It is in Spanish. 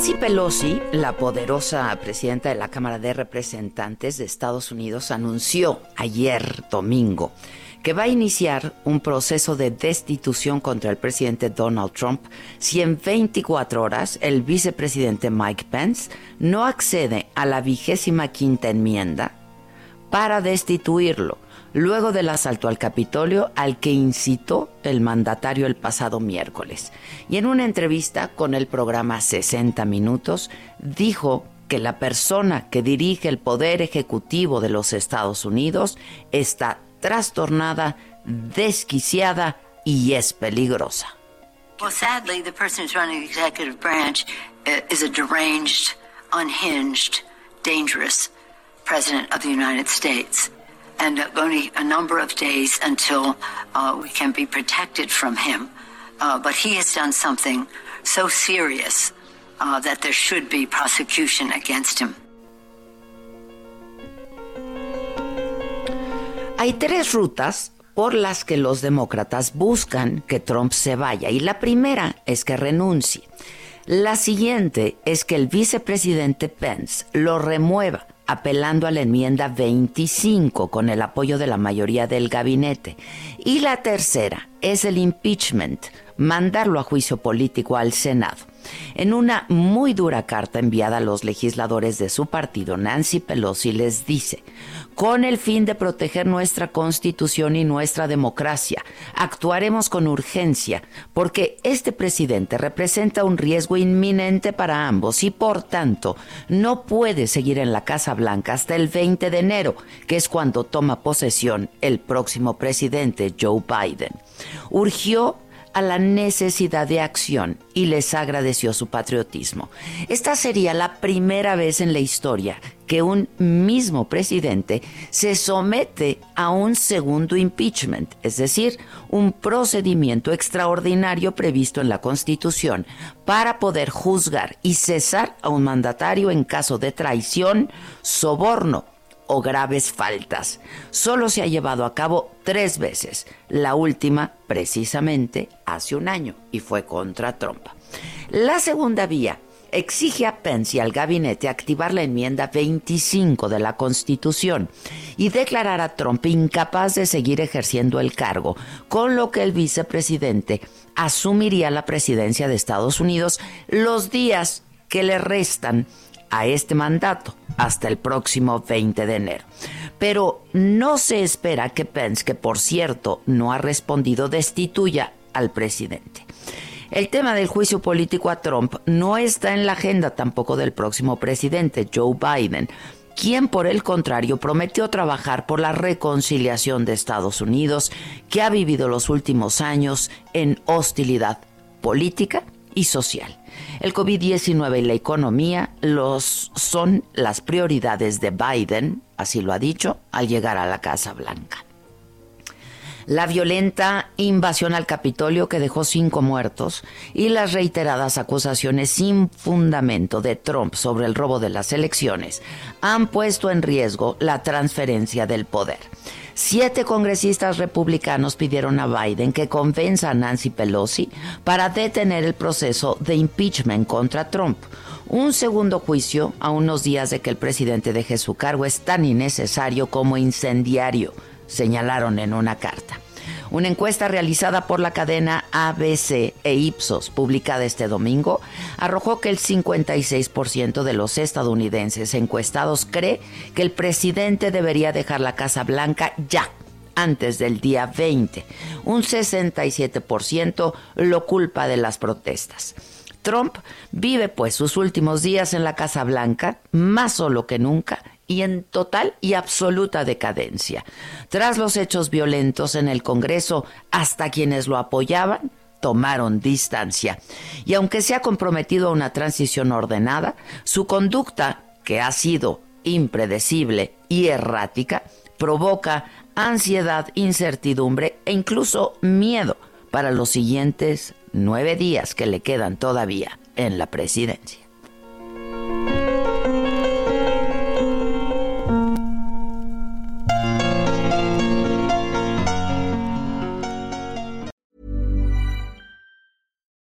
Pelosi, la poderosa presidenta de la Cámara de Representantes de Estados Unidos, anunció ayer domingo que va a iniciar un proceso de destitución contra el presidente Donald Trump si en 24 horas el vicepresidente Mike Pence no accede a la vigésima quinta enmienda para destituirlo luego del asalto al Capitolio al que incitó el mandatario el pasado miércoles. Y en una entrevista con el programa 60 Minutos, dijo que la persona que dirige el poder ejecutivo de los Estados Unidos está trastornada, desquiciada y es peligrosa. Well, sadly, the person who's running the executive branch uh, is a deranged, unhinged, dangerous president of the United States. And only a number of days until uh, we can be protected from him. Uh, but he has done something so serious uh, that there should be prosecution against him. Hay tres rutas por las que los demócratas buscan que Trump se vaya y la primera es que renuncie. La siguiente es que el vicepresidente Pence lo remueva apelando a la enmienda 25 con el apoyo de la mayoría del gabinete. Y la tercera es el impeachment, mandarlo a juicio político al Senado. En una muy dura carta enviada a los legisladores de su partido, Nancy Pelosi les dice, con el fin de proteger nuestra constitución y nuestra democracia, actuaremos con urgencia porque este presidente representa un riesgo inminente para ambos y por tanto no puede seguir en la Casa Blanca hasta el 20 de enero, que es cuando toma posesión el próximo presidente Joe Biden. Urgió a la necesidad de acción y les agradeció su patriotismo. Esta sería la primera vez en la historia que un mismo presidente se somete a un segundo impeachment, es decir, un procedimiento extraordinario previsto en la Constitución para poder juzgar y cesar a un mandatario en caso de traición, soborno o graves faltas. Solo se ha llevado a cabo tres veces, la última precisamente hace un año y fue contra Trump. La segunda vía exige a Pence y al gabinete activar la enmienda 25 de la Constitución y declarar a Trump incapaz de seguir ejerciendo el cargo, con lo que el vicepresidente asumiría la presidencia de Estados Unidos los días que le restan a este mandato hasta el próximo 20 de enero. Pero no se espera que Pence, que por cierto no ha respondido, destituya al presidente. El tema del juicio político a Trump no está en la agenda tampoco del próximo presidente, Joe Biden, quien por el contrario prometió trabajar por la reconciliación de Estados Unidos, que ha vivido los últimos años en hostilidad política y social. El COVID-19 y la economía los, son las prioridades de Biden, así lo ha dicho, al llegar a la Casa Blanca. La violenta invasión al Capitolio que dejó cinco muertos y las reiteradas acusaciones sin fundamento de Trump sobre el robo de las elecciones han puesto en riesgo la transferencia del poder. Siete congresistas republicanos pidieron a Biden que convenza a Nancy Pelosi para detener el proceso de impeachment contra Trump. Un segundo juicio a unos días de que el presidente deje su cargo es tan innecesario como incendiario, señalaron en una carta. Una encuesta realizada por la cadena ABC e Ipsos, publicada este domingo, arrojó que el 56% de los estadounidenses encuestados cree que el presidente debería dejar la Casa Blanca ya, antes del día 20. Un 67% lo culpa de las protestas. Trump vive pues sus últimos días en la Casa Blanca, más solo que nunca, y en total y absoluta decadencia. Tras los hechos violentos en el Congreso, hasta quienes lo apoyaban tomaron distancia. Y aunque se ha comprometido a una transición ordenada, su conducta, que ha sido impredecible y errática, provoca ansiedad, incertidumbre e incluso miedo para los siguientes nueve días que le quedan todavía en la presidencia.